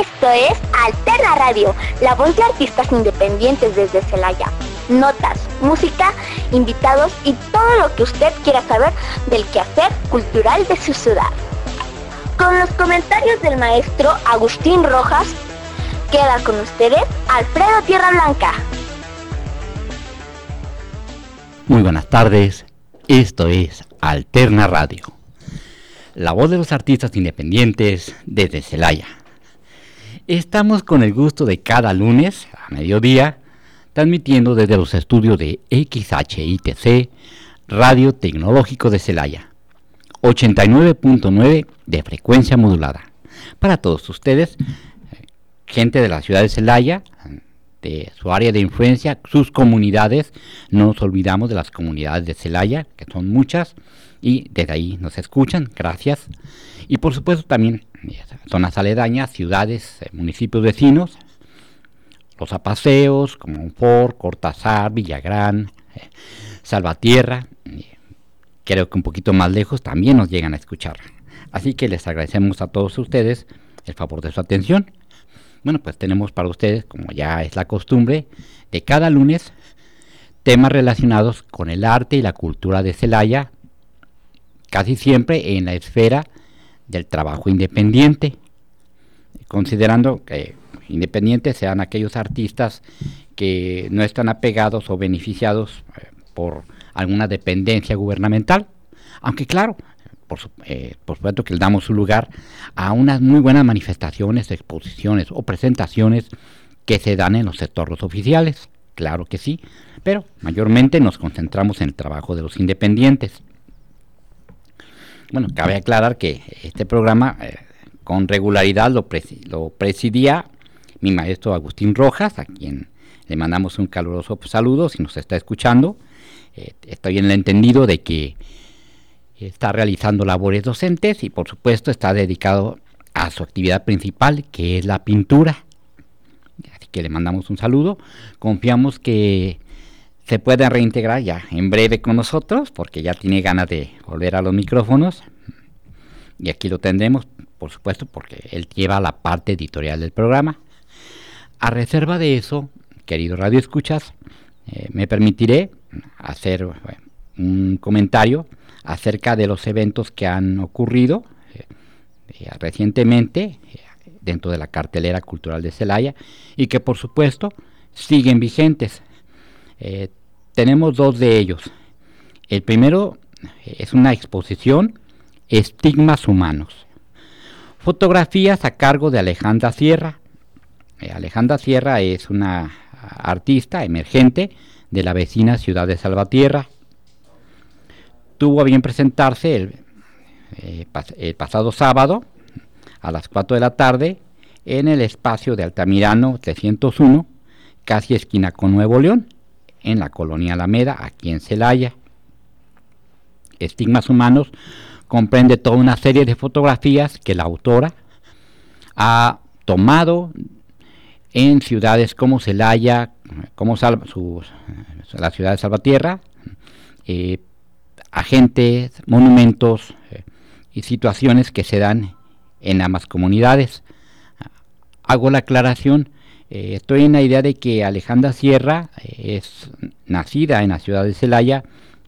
Esto es Alterna Radio, la voz de artistas independientes desde Celaya. Notas, música, invitados y todo lo que usted quiera saber del quehacer cultural de su ciudad. Con los comentarios del maestro Agustín Rojas, queda con ustedes Alfredo Tierra Blanca. Muy buenas tardes, esto es Alterna Radio, la voz de los artistas independientes desde Celaya. Estamos con el gusto de cada lunes a mediodía, transmitiendo desde los estudios de XHITC, Radio Tecnológico de Celaya, 89.9 de frecuencia modulada. Para todos ustedes, gente de la ciudad de Celaya, de su área de influencia, sus comunidades, no nos olvidamos de las comunidades de Celaya, que son muchas, y desde ahí nos escuchan, gracias. Y por supuesto también zonas aledañas, ciudades, eh, municipios vecinos, los apaseos como Fort, Cortázar, Villagrán, eh, Salvatierra, creo que un poquito más lejos también nos llegan a escuchar. Así que les agradecemos a todos ustedes el favor de su atención. Bueno, pues tenemos para ustedes, como ya es la costumbre, de cada lunes temas relacionados con el arte y la cultura de Celaya, casi siempre en la esfera del trabajo independiente, considerando que independientes sean aquellos artistas que no están apegados o beneficiados eh, por alguna dependencia gubernamental, aunque claro, por, eh, por, supuesto que le damos su lugar a unas muy buenas manifestaciones, exposiciones o presentaciones que se dan en los sectores oficiales, claro que sí, pero mayormente nos concentramos en el trabajo de los independientes. Bueno, cabe aclarar que este programa eh, con regularidad lo, presidía mi maestro Agustín Rojas, a quien le mandamos un caluroso saludo si nos está escuchando. Eh, estoy en el entendido de que está realizando labores docentes y por supuesto está dedicado a su actividad principal, que es la pintura. Así que le mandamos un saludo. Confiamos que se puede reintegrar ya en breve con nosotros, porque ya tiene ganas de volver a los micrófonos. Y aquí lo tendremos, por supuesto, porque él lleva la parte editorial del programa. A reserva de eso, querido Radio Escuchas, eh, me permitiré hacer un comentario acerca de los eventos que han ocurrido eh, eh, recientemente dentro de la cartelera cultural de Celaya y que por supuesto siguen vigentes. Tenemos dos de ellos. El primero es una exposición Estigmas Humanos. Fotografías a cargo de Alejandra Sierra. Eh, Alejandra Sierra es una artista emergente de la vecina ciudad de Salvatierra. Tuvo a bien presentarse el, eh, el pasado sábado a las 4 de la tarde en el espacio de Altamirano 301, casi esquina con Nuevo León en la colonia Alameda, aquí en Celaya. Estigmas humanos comprende toda una serie de fotografías que la autora ha tomado en ciudades como Celaya, como la ciudad de Salvatierra, eh, agentes, monumentos eh, y situaciones que se dan en ambas comunidades. Hago la aclaración eh, estoy en la idea de que Alejandra Sierra eh, es nacida en la ciudad de Celaya,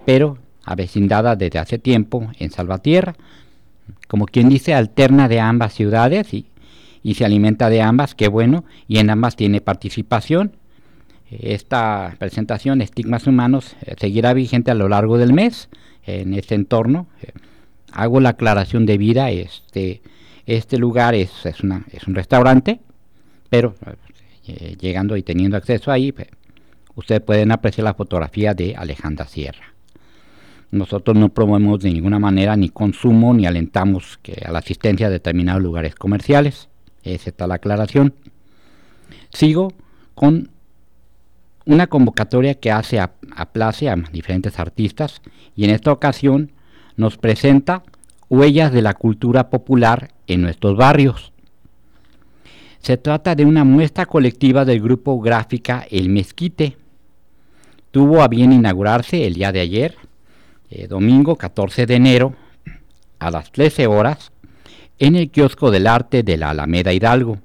pero avecindada desde hace tiempo en Salvatierra. Como quien dice, alterna de ambas ciudades y, se alimenta de ambas, qué bueno, y en ambas tiene participación. Esta presentación, Estigmas Humanos, eh, seguirá vigente a lo largo del mes en este entorno. hago la aclaración de vida, este, este lugar es, es, una, es un restaurante, pero eh, llegando y teniendo acceso ahí, pues, ustedes pueden apreciar la fotografía de Alejandra Sierra. Nosotros no promovemos de ninguna manera ni consumo ni alentamos que a la asistencia a determinados lugares comerciales. Esa está la aclaración. Sigo con una convocatoria que hace a, a place a diferentes artistas y en esta ocasión nos presenta huellas de la cultura popular en nuestros barrios. Se trata de una muestra colectiva del grupo Gráfica El Mezquite. Tuvo a bien inaugurarse el día de ayer, eh, domingo 14 de enero, a las 13 horas, en el kiosco del arte de la Alameda Hidalgo.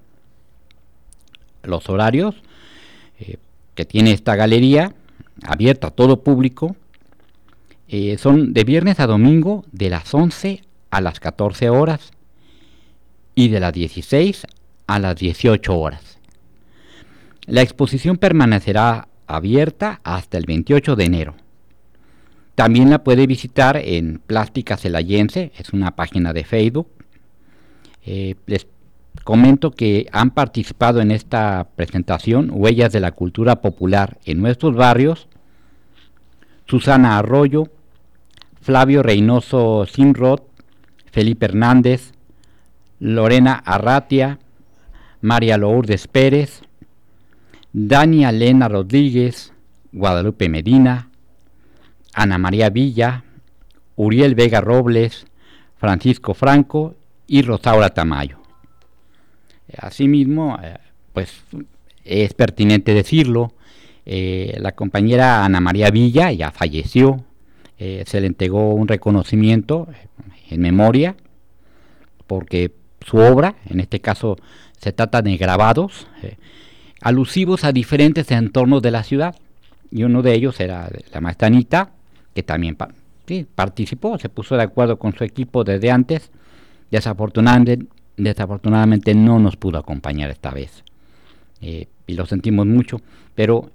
los horarios eh, que tiene esta galería, abierta a todo público, eh, son de viernes a domingo de las 11 a las 14 horas y de las 16 a las 18 horas. La exposición permanecerá abierta hasta el 28 de enero. También la puede visitar en Plástica Celayense, es una página de Facebook. Eh, les comento que han participado en esta presentación Huellas de la Cultura Popular en nuestros barrios, Susana Arroyo, Flavio Reynoso Simrod, Felipe Hernández, Lorena Arratia, María Lourdes Pérez, Dania Elena Rodríguez, Guadalupe Medina, Ana María Villa, Uriel Vega Robles, Francisco Franco y Rosaura Tamayo. Asimismo, eh, pues es pertinente decirlo, eh, la compañera Ana María Villa ya falleció, eh, se le entregó un reconocimiento en memoria, porque su obra, en este caso se trata de grabados, alusivos a diferentes entornos de la ciudad, y uno de ellos era la maestra Anita, que también participó, se puso de acuerdo con su equipo desde antes, desafortunadamente desafortunadamente no nos pudo acompañar esta vez. Eh, y lo sentimos mucho, pero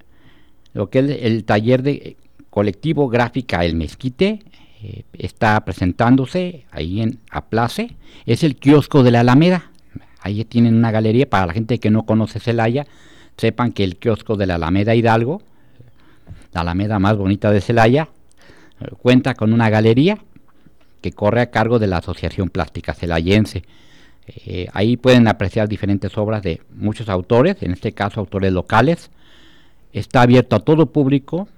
lo que es el taller de colectivo gráfica El Mezquite eh, está presentándose ahí en Aplace, es el kiosco de la Alameda. Ahí tienen una galería para la gente que no conoce Celaya, sepan que el kiosco de la Alameda Hidalgo, la Alameda más bonita de Celaya, cuenta con una galería que corre a cargo de la Asociación Plástica Celayense. Eh, ahí pueden apreciar diferentes obras de muchos autores, en este caso autores locales. Está abierto a todo público,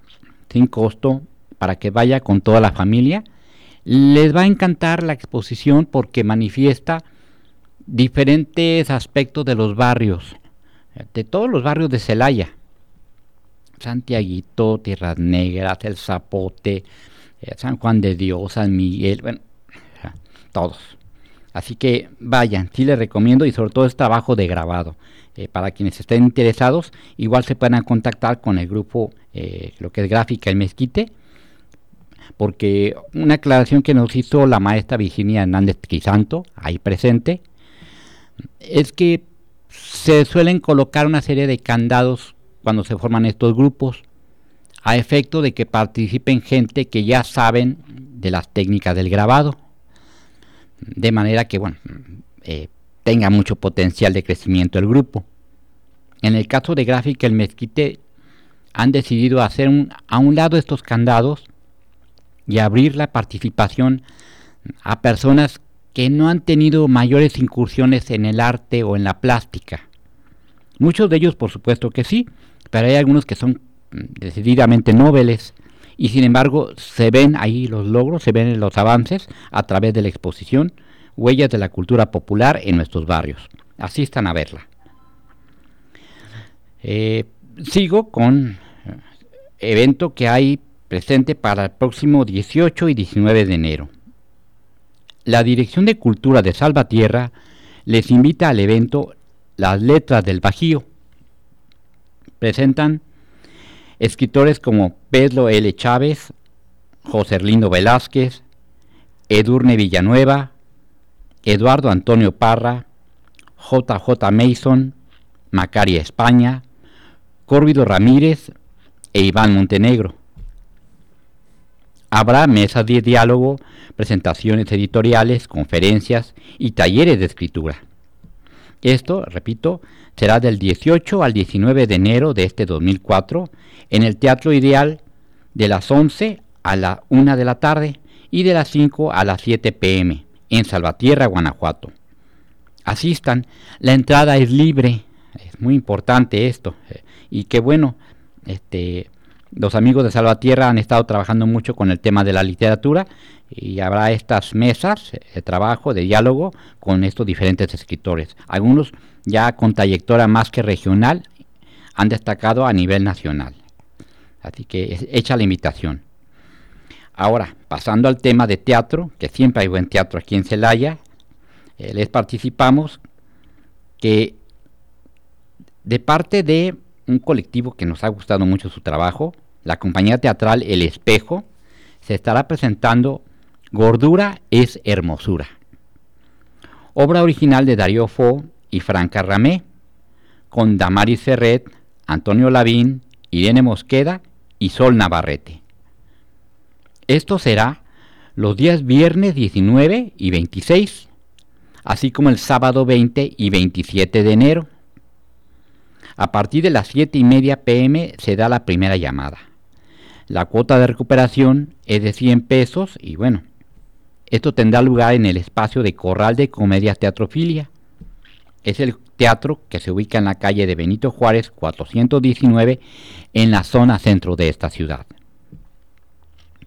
sin costo, para que vaya con toda la familia. Les va a encantar la exposición porque manifiesta diferentes aspectos de los barrios, de todos los barrios de Celaya. Santiaguito, Tierras Negras, El Zapote, eh, San Juan de Dios, San Miguel, bueno, todos. Así que vayan, sí les recomiendo y sobre todo es trabajo de grabado. Eh, para quienes estén interesados, igual se puedan contactar con el grupo, eh, lo que es gráfica El Mezquite, porque una aclaración que nos hizo la maestra Virginia Hernández Crisanto, ahí presente, es que se suelen colocar una serie de candados cuando se forman estos grupos, a efecto de que participen gente que ya saben de las técnicas del grabado de manera que bueno, eh, tenga mucho potencial de crecimiento el grupo. En el caso de Gráfica el Mezquite han decidido hacer a un lado estos candados y abrir la participación a personas que no han tenido mayores incursiones en el arte o en la plástica. Muchos de ellos por supuesto que sí, pero hay algunos que son decididamente nobles y sin embargo se ven ahí los logros, se ven los avances a través de la exposición Huellas de la Cultura Popular en nuestros barrios. Asistan a verla. Eh, sigo con eh, evento que hay presente para el próximo 18 y 19 de enero. La Dirección de Cultura de Salvatierra les invita al evento Las Letras del Bajío. Presentan Escritores como Pedro L. Chávez, José Erlindo Velázquez, Edurne Villanueva, Eduardo Antonio Parra, JJ Mason, Macaria España, Córvido Ramírez e Iván Montenegro. Habrá mesas de diálogo, presentaciones editoriales, conferencias y talleres de escritura. Esto, repito, será del 18 al 19 de enero de este 2004 en el Teatro Ideal de las 11 a la 1 de la tarde y de las 5 a las 7 pm en Salvatierra, Guanajuato. Asistan, la entrada es libre, es muy importante esto y qué bueno, este, los amigos de Salvatierra han estado trabajando mucho con el tema de la literatura y habrá estas mesas de trabajo, de diálogo con estos diferentes escritores. Algunos ya con trayectoria más que regional han destacado a nivel nacional. Así que hecha la invitación. Ahora, pasando al tema de teatro, que siempre hay buen teatro aquí en Celaya, eh, les participamos que De parte de un colectivo que nos ha gustado mucho su trabajo, la compañía teatral El Espejo, se estará presentando Gordura es Hermosura, obra original de Darío Fo y Franca Ramé, con Damaris Ferret, Antonio Lavín, Irene Mosqueda y Sol Navarrete. Esto será los días viernes 19 y 26, así como el sábado 20 y 27 de enero. A partir de las 7 y media pm se da la primera llamada. La cuota de recuperación es de 100 pesos y bueno, esto tendrá lugar en el espacio de Corral de Comedia Teatrofilia. Es el teatro que se ubica en la calle de Benito Juárez 419 en la zona centro de esta ciudad.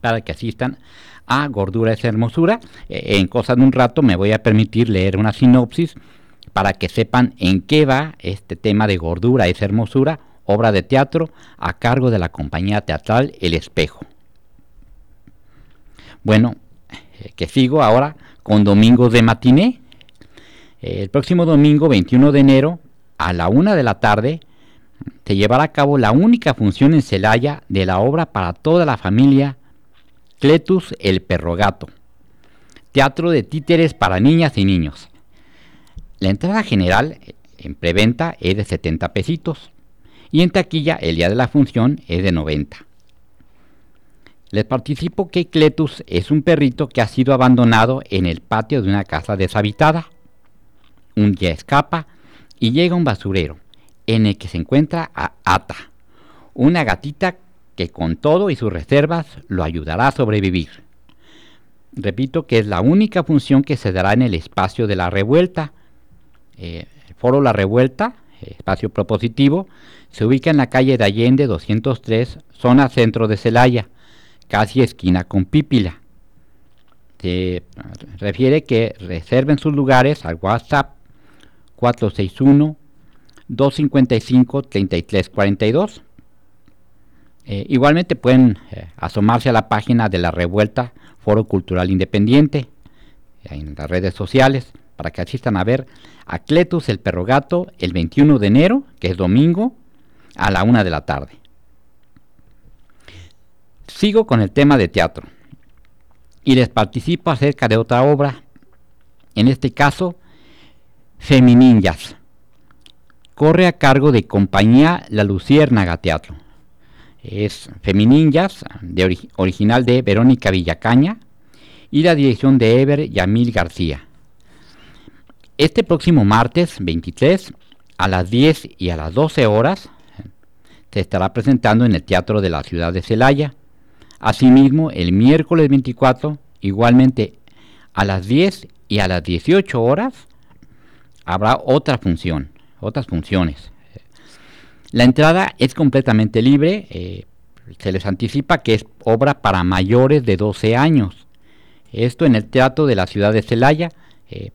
Para que asistan a Gordura es Hermosura, eh, en cosa de un rato me voy a permitir leer una sinopsis para que sepan en qué va este tema de Gordura es Hermosura, obra de teatro a cargo de la compañía teatral El Espejo. Bueno, eh, que sigo ahora con Domingos de Matiné. El próximo domingo 21 de enero a la una de la tarde se llevará a cabo la única función en Celaya de la obra para toda la familia Cletus el Perro Gato. Teatro de títeres para niñas y niños. La entrada general en preventa es de 70 pesitos y en taquilla el día de la función es de 90. Les participo que Cletus es un perrito que ha sido abandonado en el patio de una casa deshabitada. Un día escapa y llega a un basurero en el que se encuentra a Ata, una gatita que con todo y sus reservas lo ayudará a sobrevivir. Repito que es la única función que se dará en el espacio de la revuelta. Eh, el foro La Revuelta, espacio propositivo, se ubica en la calle de Allende 203, zona centro de Celaya, casi esquina con Pípila. Se refiere que reserven sus lugares al WhatsApp 461 255 3342 eh, igualmente pueden eh, asomarse a la página de la Revuelta Foro Cultural Independiente en las redes sociales para que asistan a ver a Cletus el Perro Gato el 21 de enero, que es domingo, a la una de la tarde. Sigo con el tema de teatro y les participo acerca de otra obra, en este caso, Femininjas. Corre a cargo de Compañía La Luciérnaga Teatro es Femininjas, de original de Verónica Villacaña, y la dirección de Ever Yamil García. Este próximo martes 23 a las 10 y a las 12 horas se estará presentando en el Teatro de la Ciudad de Celaya. Asimismo, el miércoles 24, igualmente a las 10 y a las 18 horas, habrá otra función, otras funciones. La entrada es completamente libre, eh, se les anticipa que es obra para mayores de 12 años. Esto en el Teatro de la Ciudad de Celaya. Eh,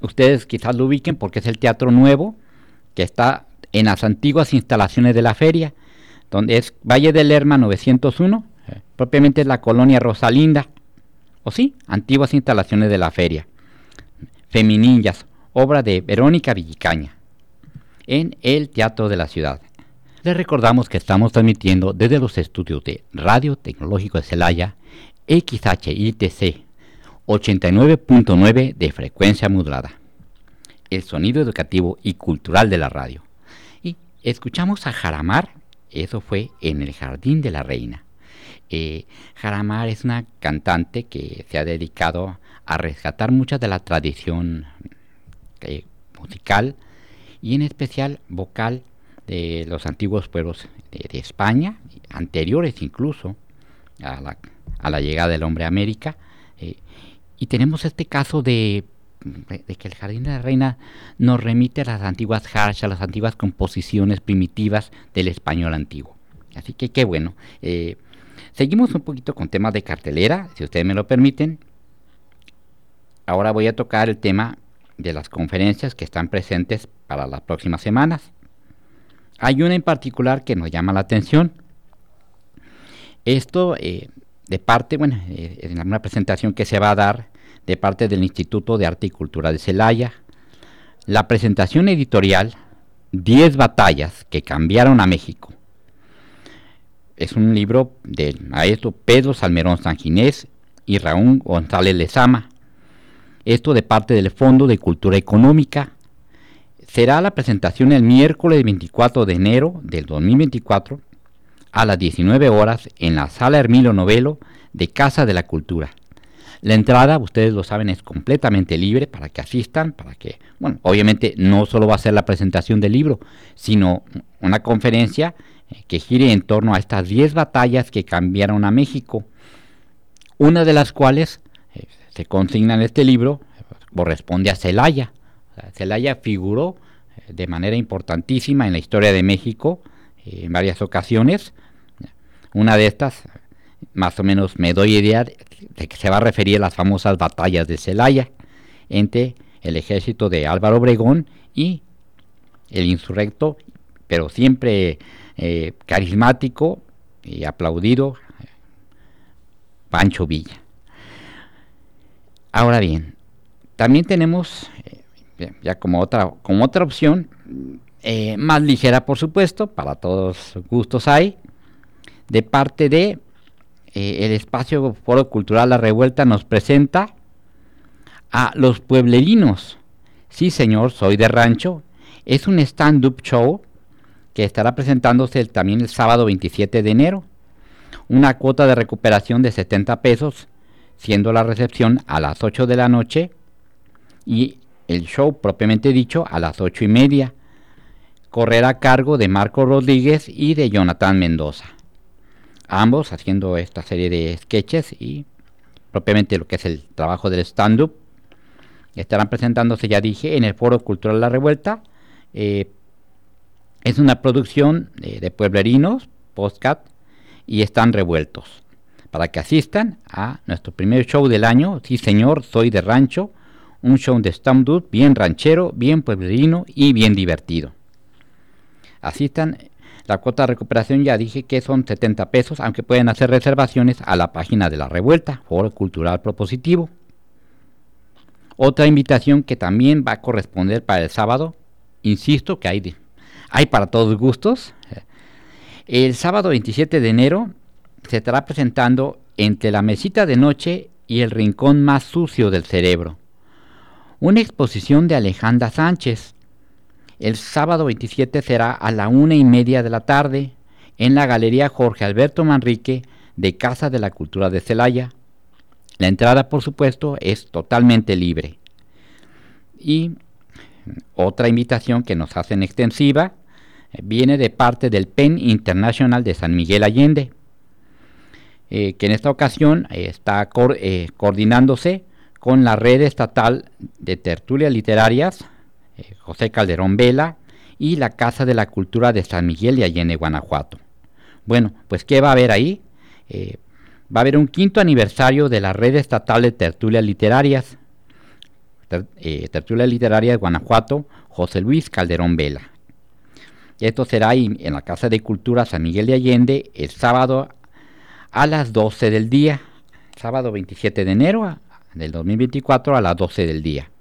ustedes quizás lo ubiquen porque es el teatro nuevo que está en las antiguas instalaciones de la feria, donde es Valle del Lerma 901, eh, propiamente es la colonia Rosalinda, o sí, antiguas instalaciones de la feria. Feminillas, obra de Verónica Villicaña, en el Teatro de la Ciudad. Les recordamos que estamos transmitiendo desde los estudios de Radio Tecnológico de Celaya, XHITC 89.9 de frecuencia modulada, el sonido educativo y cultural de la radio. Escuchamos a Jaramar, eso fue en el Jardín de la Reina. Eh, Jaramar es una cantante que se ha dedicado a rescatar mucha de la tradición eh, musical y en especial vocal de los antiguos pueblos de, España, anteriores incluso a la, a la, llegada del hombre a América. Eh, y tenemos este caso de, que el Jardín de la Reina nos remite a las antiguas a las antiguas composiciones primitivas del español antiguo. Así que qué bueno. Eh, seguimos un poquito con temas de cartelera, si ustedes me lo permiten. Ahora voy a tocar el tema de las conferencias que están presentes para las próximas semanas. Hay una en particular que nos llama la atención. Esto eh, de parte, bueno, eh, en una presentación que se va a dar de parte del Instituto de Arte y Cultura de Celaya. La presentación editorial 10 batallas que cambiaron a México. Es un libro del maestro Pedro Salmerón Sanginés y Raúl González Lezama. Esto de parte del Fondo de Cultura Económica. Será la presentación el miércoles 24 de enero del 2024 a las 19 horas en la Sala Hermilo Novelo de Casa de la Cultura. La entrada, ustedes lo saben, es completamente libre para que asistan, para que, bueno, obviamente no solo va a ser la presentación del libro, sino una conferencia eh, que gire en torno a estas 10 batallas que cambiaron a México, una de las cuales eh, se consigna en este libro, corresponde a Celaya. Celaya figuró eh, de manera importantísima en la historia de México en varias ocasiones. Una de estas, más o menos me doy idea de, que se va a referir a las famosas batallas de Celaya entre el ejército de Álvaro Obregón y el insurrecto, pero siempre eh, carismático y aplaudido, Pancho Villa. Ahora bien, también tenemos, eh, ya como otra, como otra opción, eh, más ligera por supuesto, para todos gustos hay, de parte de eh, el espacio Foro Cultural La Revuelta nos presenta a Los Pueblerinos. Sí, señor, soy de rancho. Es un stand-up show que estará presentándose también el sábado 27 de enero. Una cuota de recuperación de 70 pesos, siendo la recepción a las 8 de la noche y el show propiamente dicho a las 8 y media. Correrá a cargo de Marco Rodríguez y de Jonathan Mendoza ambos haciendo esta serie de sketches y propiamente lo que es el trabajo del stand-up. Estarán presentándose, ya dije, en el Foro Cultural La Revuelta. Eh, es una producción de pueblerinos, postcat, y están revueltos. Para que asistan a nuestro primer show del año, sí señor, soy de rancho, un show de stand-up bien ranchero, bien pueblerino y bien divertido. Asistan la cuota de recuperación ya dije que son 70 pesos, aunque pueden hacer reservaciones a la página de la revuelta, Foro Cultural Propositivo. Otra invitación que también va a corresponder para el sábado, insisto que hay, hay para todos gustos. El sábado 27 de enero se estará presentando entre la mesita de noche y el rincón más sucio del cerebro. Una exposición de Alejandra Sánchez, el sábado 27 será a la una y media de la tarde en la Galería Jorge Alberto Manrique de Casa de la Cultura de Celaya. La entrada, por supuesto, es totalmente libre. Y otra invitación que nos hacen extensiva eh, viene de parte del PEN International de San Miguel Allende, eh, que en esta ocasión eh, está coordinándose con la red estatal de tertulias literarias José Calderón Vela y la Casa de la Cultura de San Miguel de Allende, Guanajuato. Bueno, pues ¿qué va a haber ahí? Eh, va a haber un quinto aniversario de la red estatal de tertulias literarias, eh, tertulias literarias de Guanajuato, José Luis Calderón Vela. Esto será ahí en la Casa de Cultura San Miguel de Allende el sábado a las 12 del día, sábado 27 de enero del 2024 a las 12 del día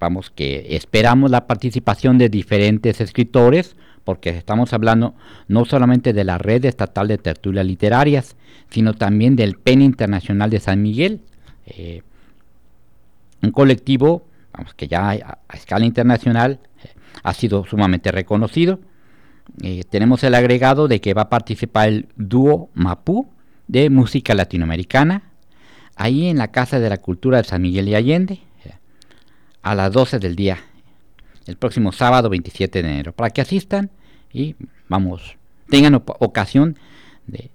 vamos que esperamos la participación de diferentes escritores, porque estamos hablando no solamente de la red estatal de tertulias literarias, sino también del PEN Internacional de San Miguel, eh, un colectivo que ya a, escala internacional eh, ha sido sumamente reconocido. Eh, tenemos el agregado de que va a participar el dúo Mapú de música latinoamericana, ahí en la Casa de la Cultura de San Miguel y Allende, a las 12 del día, el próximo sábado 27 de enero, para que asistan y vamos, tengan ocasión de,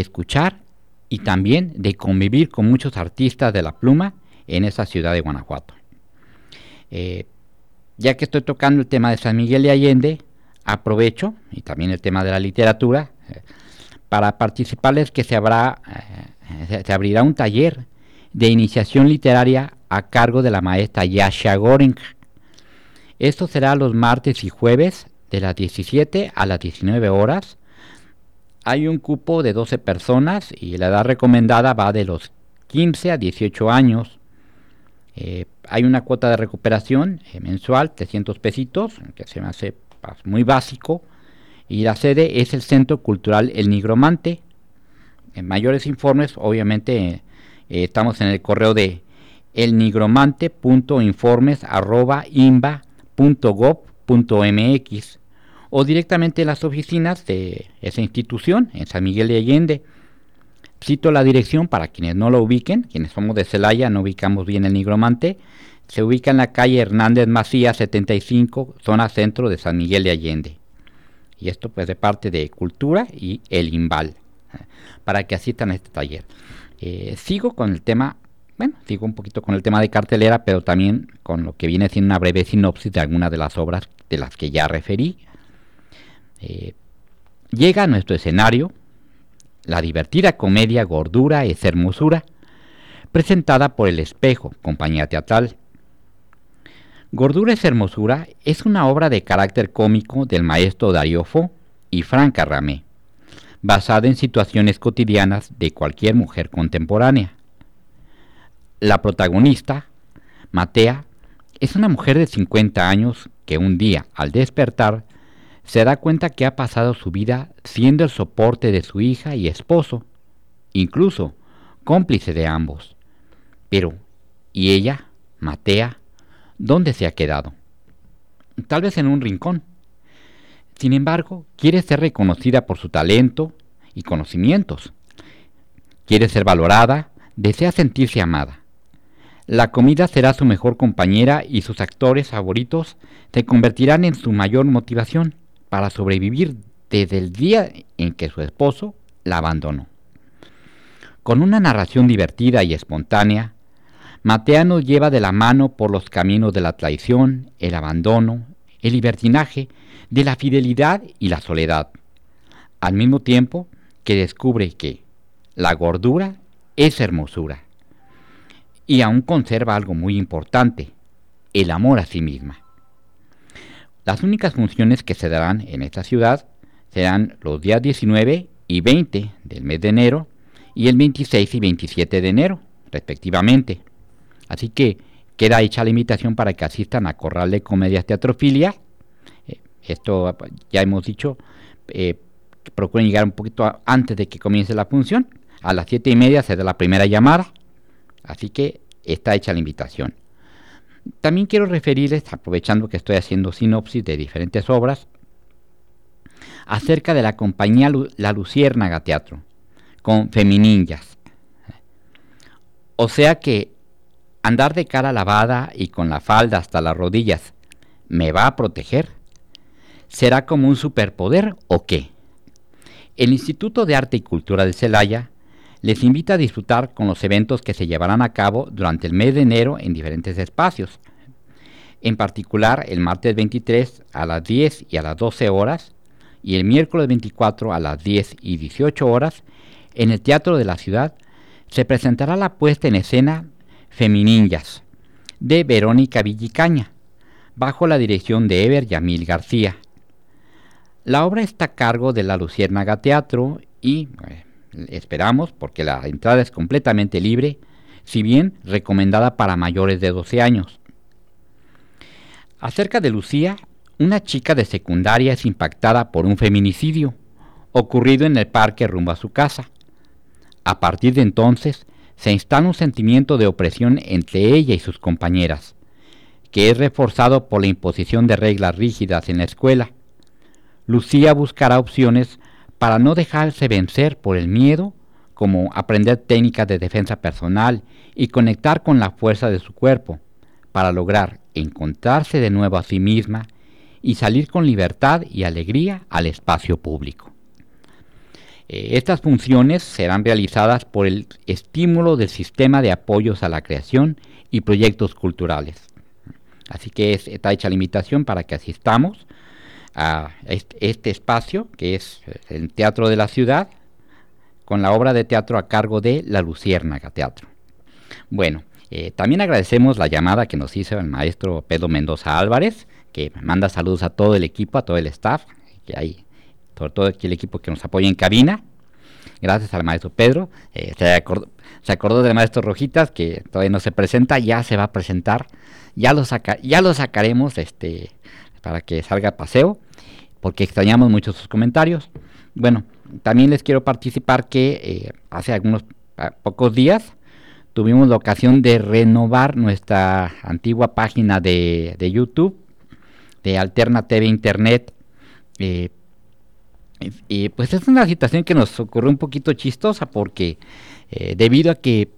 escuchar y también de convivir con muchos artistas de la pluma en esa ciudad de Guanajuato. Eh, ya que estoy tocando el tema de San Miguel de Allende, aprovecho, y también el tema de la literatura, eh, para participarles que se, habrá, eh, se abrirá un taller de iniciación literaria a cargo de la maestra Yasha Goring. Esto será los martes y jueves de las 17 a las 19 horas. Hay un cupo de 12 personas y la edad recomendada va de los 15 a 18 años. Eh, hay una cuota de recuperación eh, mensual, 300 pesitos, que se me hace pues, muy básico. Y la sede es el Centro Cultural El Nigromante. En mayores informes, obviamente, estamos en el correo de elnigromante.informes.imba.gov.mx o directamente en las oficinas de esa institución en San Miguel de Allende. Cito la dirección para quienes no lo ubiquen, quienes somos de Celaya no ubicamos bien el nigromante. Se ubica en la calle Hernández Macías 75, zona centro de San Miguel de Allende. Y esto pues de parte de Cultura y el IMBAL, para que asistan a este taller. Eh, sigo con el tema, bueno, sigo un poquito con el tema de cartelera, pero también con lo que viene siendo una breve sinopsis de algunas de las obras de las que ya referí. Eh, llega a nuestro escenario la divertida comedia Gordura es Hermosura, presentada por El Espejo, compañía teatral. Gordura es Hermosura es una obra de carácter cómico del maestro Darío Fo y Franca Ramé, basada en situaciones cotidianas de cualquier mujer contemporánea. La protagonista, Matea, es una mujer de 50 años que un día, al despertar, se da cuenta que ha pasado su vida siendo el soporte de su hija y esposo, incluso cómplice de ambos. Pero, ¿y ella, Matea, dónde se ha quedado? Tal vez en un rincón. Sin embargo, quiere ser reconocida por su talento y conocimientos. Quiere ser valorada, desea sentirse amada. La comida será su mejor compañera y sus actores favoritos se convertirán en su mayor motivación para sobrevivir desde el día en que su esposo la abandonó. Con una narración divertida y espontánea, Matea nos lleva de la mano por los caminos de la traición, el abandono, el libertinaje, de la fidelidad y la soledad, al mismo tiempo que descubre que la gordura es hermosura y aún conserva algo muy importante, el amor a sí misma. Las únicas funciones que se darán en esta ciudad serán los días 19 y 20 del mes de enero y el 26 y 27 de enero, respectivamente. Así que queda hecha la invitación para que asistan a Corral de Comedias Teatrofilia. Eh, esto ya hemos dicho, eh, procuren llegar un poquito antes de que comience la función. A las 7 y media se da la primera llamada, así que está hecha la invitación. También quiero referirles, aprovechando que estoy haciendo sinopsis de diferentes obras, acerca de la compañía La Luciérnaga Teatro, con Femininjas. O sea que andar de cara lavada y con la falda hasta las rodillas, ¿me va a proteger? ¿Será como un superpoder o qué? El Instituto de Arte y Cultura de Celaya les invita a disfrutar con los eventos que se llevarán a cabo durante el mes de enero en diferentes espacios. En particular, el martes 23 a las 10 y a las 12 horas y el miércoles 24 a las 10 y 18 horas en el Teatro de la Ciudad se presentará la puesta en escena Femininjas de Verónica Villicaña, bajo la dirección de Ever Yamil García. La obra está a cargo de la Luciérnaga Teatro y esperamos, porque la entrada es completamente libre, si bien recomendada para mayores de 12 años. Acerca de Lucía, una chica de secundaria es impactada por un feminicidio ocurrido en el parque rumbo a su casa. A partir de entonces, se instala un sentimiento de opresión entre ella y sus compañeras, que es reforzado por la imposición de reglas rígidas en la escuela. Lucía buscará opciones para no dejarse vencer por el miedo, como aprender técnicas de defensa personal y conectar con la fuerza de su cuerpo, para lograr encontrarse de nuevo a sí misma y salir con libertad y alegría al espacio público. Eh, estas funciones serán realizadas por el estímulo del sistema de apoyos a la creación y proyectos culturales. Así que está hecha la invitación para que asistamos a este espacio, que es el Teatro de la Ciudad, con la obra de teatro a cargo de La Luciérnaga Teatro. Bueno, eh, también agradecemos la llamada que nos hizo el maestro Pedro Mendoza Álvarez, que manda saludos a todo el equipo, a todo el staff, que hay, sobre todo aquí el equipo que nos apoya en cabina. gracias al maestro Pedro. Eh, se, acordó, se, acordó, del maestro Rojitas, que todavía no se presenta, ya se va a presentar. Ya lo, saca, ya lo sacaremos este, para que salga a paseo, porque extrañamos mucho sus comentarios. Bueno, también les quiero participar que eh, hace algunos pocos días tuvimos la ocasión de renovar nuestra antigua página de, de YouTube, de Alterna TV Internet. Eh, y pues es una situación que nos ocurrió un poquito chistosa porque eh, debido a que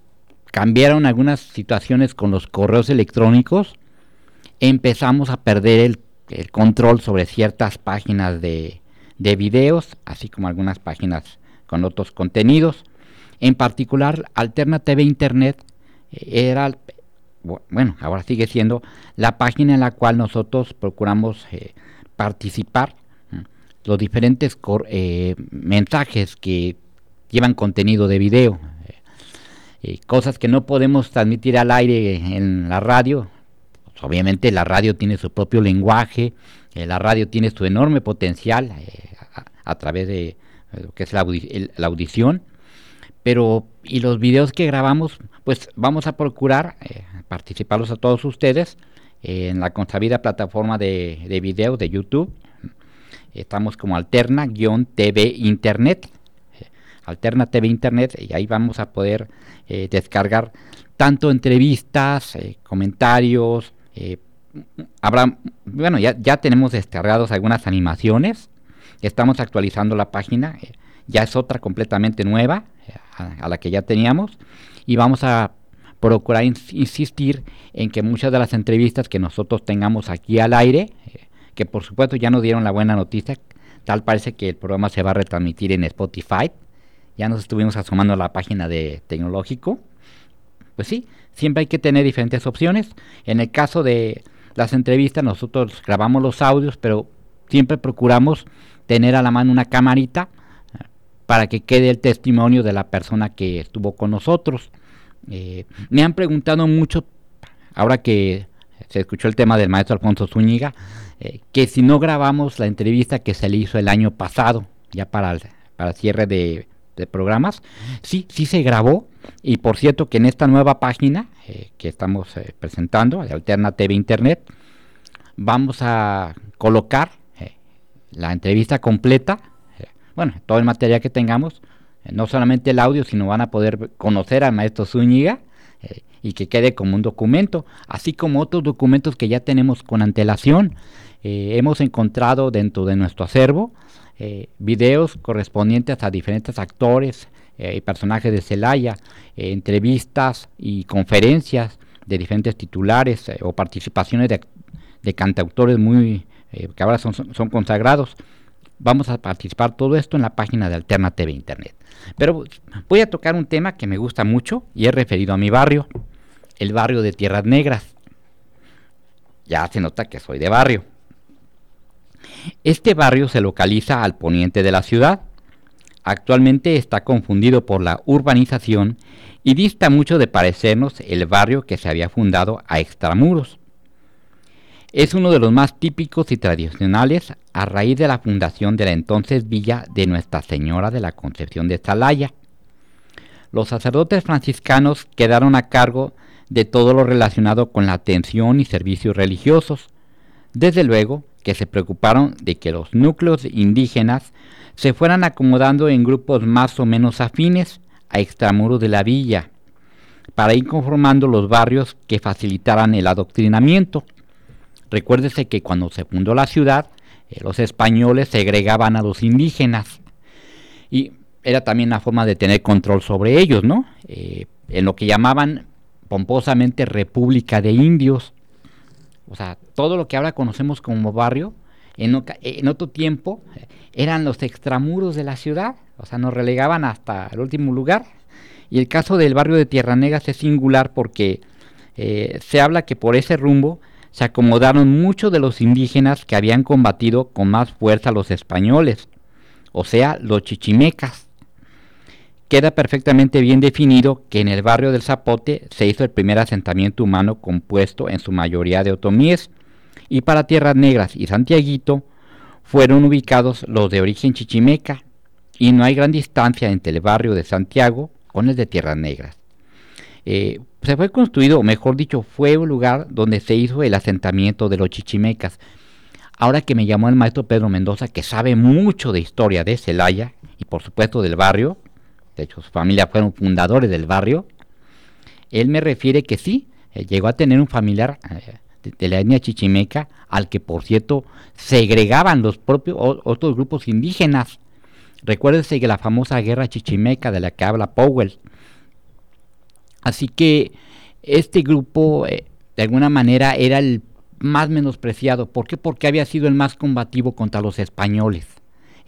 cambiaron algunas situaciones con los correos electrónicos, empezamos a perder el, control sobre ciertas páginas de, de, videos, así como algunas páginas con otros contenidos. En particular, Alterna TV Internet eh, era, bueno, ahora sigue siendo la página en la cual nosotros procuramos eh, participar los diferentes eh, mensajes que llevan contenido de video, cosas que no podemos transmitir al aire en la radio. Pues, obviamente la radio tiene su propio lenguaje, la radio tiene su enorme potencial a, través de lo que es la, audición, pero y los videos que grabamos, pues vamos a procurar participarlos a todos ustedes en la consabida plataforma de, de video de YouTube Estamos como Alterna-TV Internet. Alterna TV Internet y ahí vamos a poder eh, descargar tanto entrevistas, eh, comentarios, eh, habrá, bueno, ya, ya tenemos descargados algunas animaciones, estamos actualizando la página, ya es otra completamente nueva a, la que ya teníamos. Y vamos a procurar insistir en que muchas de las entrevistas que nosotros tengamos aquí al aire, que por supuesto ya nos dieron la buena noticia, tal parece que el programa se va a retransmitir en Spotify, ya nos estuvimos asomando a la página de tecnológico, pues sí, siempre hay que tener diferentes opciones, en el caso de las entrevistas nosotros grabamos los audios, pero siempre procuramos tener a la mano una camarita eh, para que quede el testimonio de la persona que estuvo con nosotros. Eh, me han preguntado mucho, ahora que se escuchó el tema del maestro Alfonso Zúñiga, eh, que si no grabamos la entrevista que se le hizo el año pasado, ya para, para cierre de, programas, sí, sí se grabó. Y por cierto que en esta nueva página eh, que estamos eh, presentando, de Alterna TV Internet, vamos a colocar la entrevista completa, bueno, todo el material que tengamos, no solamente el audio, sino van a poder conocer al maestro Zúñiga y que quede como un documento, así como otros documentos que ya tenemos con antelación. Eh, hemos encontrado dentro de nuestro acervo eh, videos correspondientes a diferentes actores eh, y personajes de Celaya, entrevistas y conferencias de diferentes titulares o participaciones de, cantautores muy que ahora son, son, consagrados. Vamos a participar todo esto en la página de Alterna TV Internet. Pero voy a tocar un tema que me gusta mucho y es referido a mi barrio, el barrio de Tierras Negras. Ya se nota que soy de barrio. Este barrio se localiza al poniente de la ciudad. Actualmente está confundido por la urbanización y dista mucho de parecernos el barrio que se había fundado a extramuros. Es uno de los más típicos y tradicionales a raíz de la fundación de la entonces villa de Nuestra Señora de la Concepción de Salaya. Los sacerdotes franciscanos quedaron a cargo de todo lo relacionado con la atención y servicios religiosos. Desde luego, que se preocuparon de que los núcleos indígenas se fueran acomodando en grupos más o menos afines a extramuros de la villa, para ir conformando los barrios que facilitaran el adoctrinamiento. Recuérdese que cuando se fundó la ciudad, eh, los españoles segregaban a los indígenas y era también una forma de tener control sobre ellos, ¿no? Eh, en lo que llamaban pomposamente República de Indios. O sea, todo lo que ahora conocemos como barrio, en, otro tiempo eran los extramuros de la ciudad, o sea, nos relegaban hasta el último lugar. Y el caso del barrio de Tierra Negra es singular porque eh, se habla que por ese rumbo se acomodaron muchos de los indígenas que habían combatido con más fuerza los españoles, o sea, los chichimecas queda perfectamente bien definido que en el barrio del Zapote se hizo el primer asentamiento humano compuesto en su mayoría de otomíes, y para Tierras Negras y Santiaguito fueron ubicados los de origen chichimeca, y no hay gran distancia entre el barrio de Santiago con el de Tierras Negras. Eh, se fue construido, o mejor dicho, fue un lugar donde se hizo el asentamiento de los chichimecas. Ahora que me llamó el maestro Pedro Mendoza, que sabe mucho de historia de Celaya y por supuesto del barrio, de hecho su familia fueron fundadores del barrio, él me refiere que sí, eh, llegó a tener un familiar eh, de, la etnia chichimeca, al que por cierto segregaban los propios otros grupos indígenas. Recuérdese que la famosa guerra chichimeca de la que habla Powell. Así que este grupo eh, de alguna manera era el más menospreciado. ¿Por qué? Porque había sido el más combativo contra los españoles.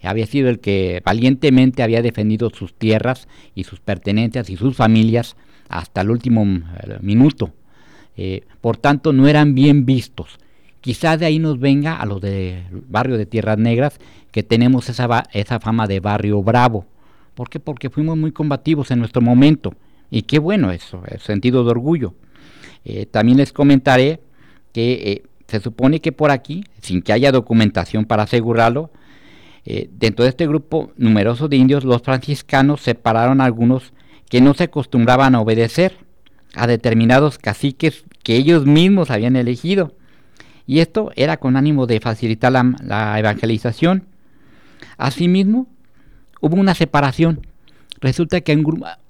Había sido el que valientemente había defendido sus tierras y sus pertenencias y sus familias hasta el último eh, minuto. Eh, por tanto, no eran bien vistos. Quizás de ahí nos venga a los del barrio de Tierras Negras que tenemos esa, esa fama de barrio bravo. ¿Por qué? Porque fuimos muy combativos en nuestro momento. Y qué bueno eso, el sentido de orgullo. Eh, también les comentaré que se supone que por aquí, sin que haya documentación para asegurarlo, dentro de este grupo numeroso de indios, los franciscanos separaron a algunos que no se acostumbraban a obedecer a determinados caciques que ellos mismos habían elegido. Y esto era con ánimo de facilitar la, evangelización. Asimismo, hubo una separación. Resulta que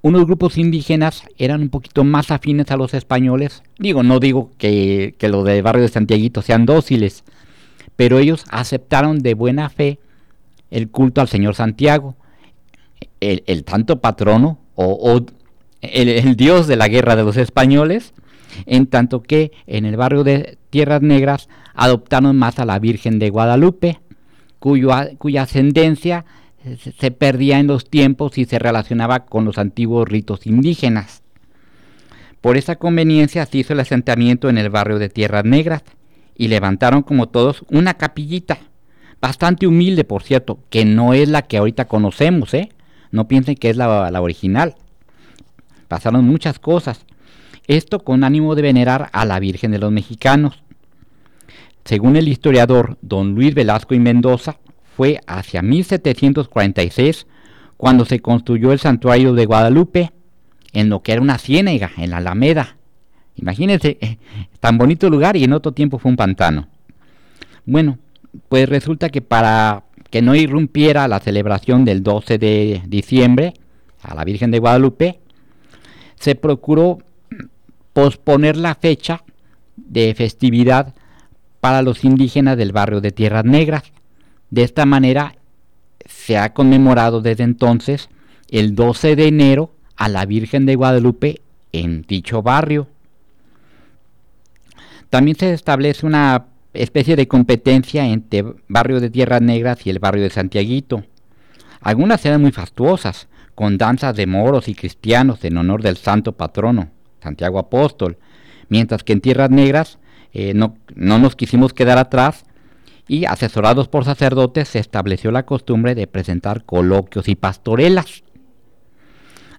unos grupos indígenas eran un poquito más afines a los españoles. Digo, no digo que, los de barrio de Santiaguito sean dóciles, pero ellos aceptaron de buena fe el culto al Señor Santiago, el, el tanto patrono o, el, dios de la guerra de los españoles, en tanto que en el barrio de Tierras Negras adoptaron más a la Virgen de Guadalupe, cuya ascendencia se perdía en los tiempos y se relacionaba con los antiguos ritos indígenas. Por esa conveniencia se hizo el asentamiento en el barrio de Tierras Negras y levantaron como todos una capillita, bastante humilde por cierto, que no es la que ahorita conocemos, ¿eh? No piensen que es la, original. Pasaron muchas cosas. Esto con ánimo de venerar a la Virgen de los Mexicanos. Según el historiador don Luis Velasco y Mendoza, fue hacia 1746 cuando se construyó el santuario de Guadalupe, en lo que era una ciénega, en la Alameda. Imagínense, tan bonito lugar y en otro tiempo fue un pantano. Bueno, pues resulta que para que no irrumpiera la celebración del 12 de diciembre a la Virgen de Guadalupe, se procuró posponer la fecha de festividad para los indígenas del barrio de Tierras Negras. De esta manera se ha conmemorado desde entonces el 12 de enero a la Virgen de Guadalupe en dicho barrio. También se establece una especie de competencia entre barrio de Tierras Negras y el barrio de Santiaguito. Algunas eran muy fastuosas, con danzas de moros y cristianos en honor del santo patrono, Santiago Apóstol, mientras que en Tierras Negras eh, no, no nos quisimos quedar atrás y asesorados por sacerdotes se estableció la costumbre de presentar coloquios y pastorelas,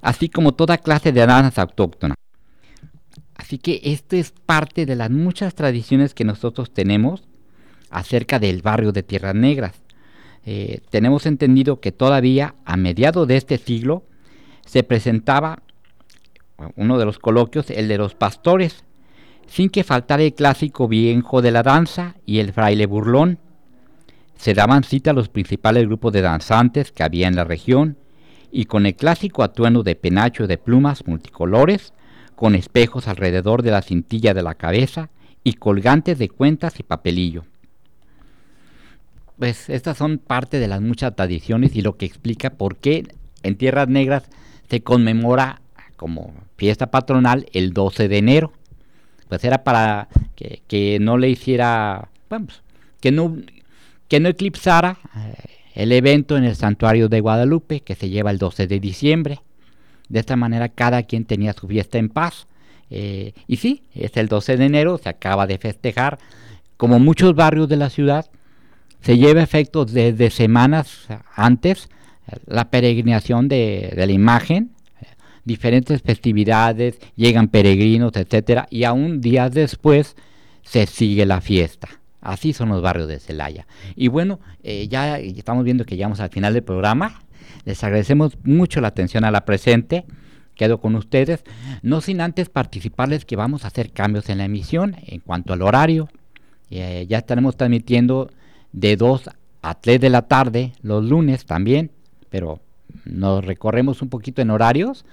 así como toda clase de danzas autóctonas. Así que esto es parte de las muchas tradiciones que nosotros tenemos acerca del barrio de Tierras Negras. Eh, tenemos entendido que todavía a mediados de este siglo se presentaba uno de los coloquios, el de los pastores, sin que faltara el clásico viejo de la danza y el fraile burlón. Se daban cita a los principales grupos de danzantes que había en la región y con el clásico atuendo de penacho de plumas multicolores con espejos alrededor de la cintilla de la cabeza y colgantes de cuentas y papelillo. Pues estas son parte de las muchas tradiciones y lo que explica por qué en Tierras Negras se conmemora como fiesta patronal el 12 de enero. Pues era para que, no le hiciera, vamos, que no, que no eclipsara eh, el evento en el santuario de Guadalupe que se lleva el 12 de diciembre. De esta manera cada quien tenía su fiesta en paz. Eh, y sí, es el 12 de enero, se acaba de festejar. Como muchos barrios de la ciudad, se lleva efecto desde semanas antes la peregrinación de, la imagen, diferentes festividades, llegan peregrinos, etcétera, y aún días después se sigue la fiesta. Así son los barrios de Celaya. Y bueno, eh, ya estamos viendo que llegamos al final del programa. Les agradecemos mucho la atención a la presente. Quedo con ustedes, no sin antes participarles que vamos a hacer cambios en la emisión en cuanto al horario. Eh, ya estaremos transmitiendo de 2 a 3 de la tarde los lunes también, pero nos recorremos un poquito en horarios.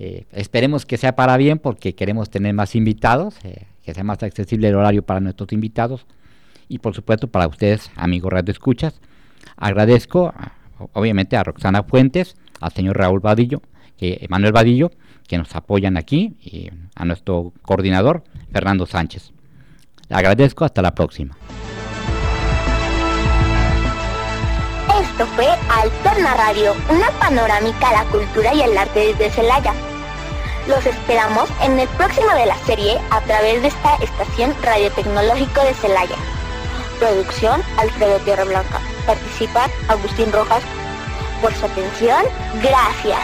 Eh, esperemos que sea para bien porque queremos tener más invitados, eh, que sea más accesible el horario para nuestros invitados y por supuesto para ustedes, amigos Radio Escuchas. Agradezco obviamente a Roxana Fuentes, al señor Raúl Vadillo, que, Manuel Vadillo, que nos apoyan aquí, y a nuestro coordinador, Fernando Sánchez. Le agradezco, hasta la próxima. Esto fue Alterna Radio, una panorámica a la cultura y el arte desde Celaya. Los esperamos en el próximo de la serie a través de esta estación radiotecnológico de Celaya. Producción Alfredo Tierra Blanca. Participa Agustín Rojas. Por su atención, gracias.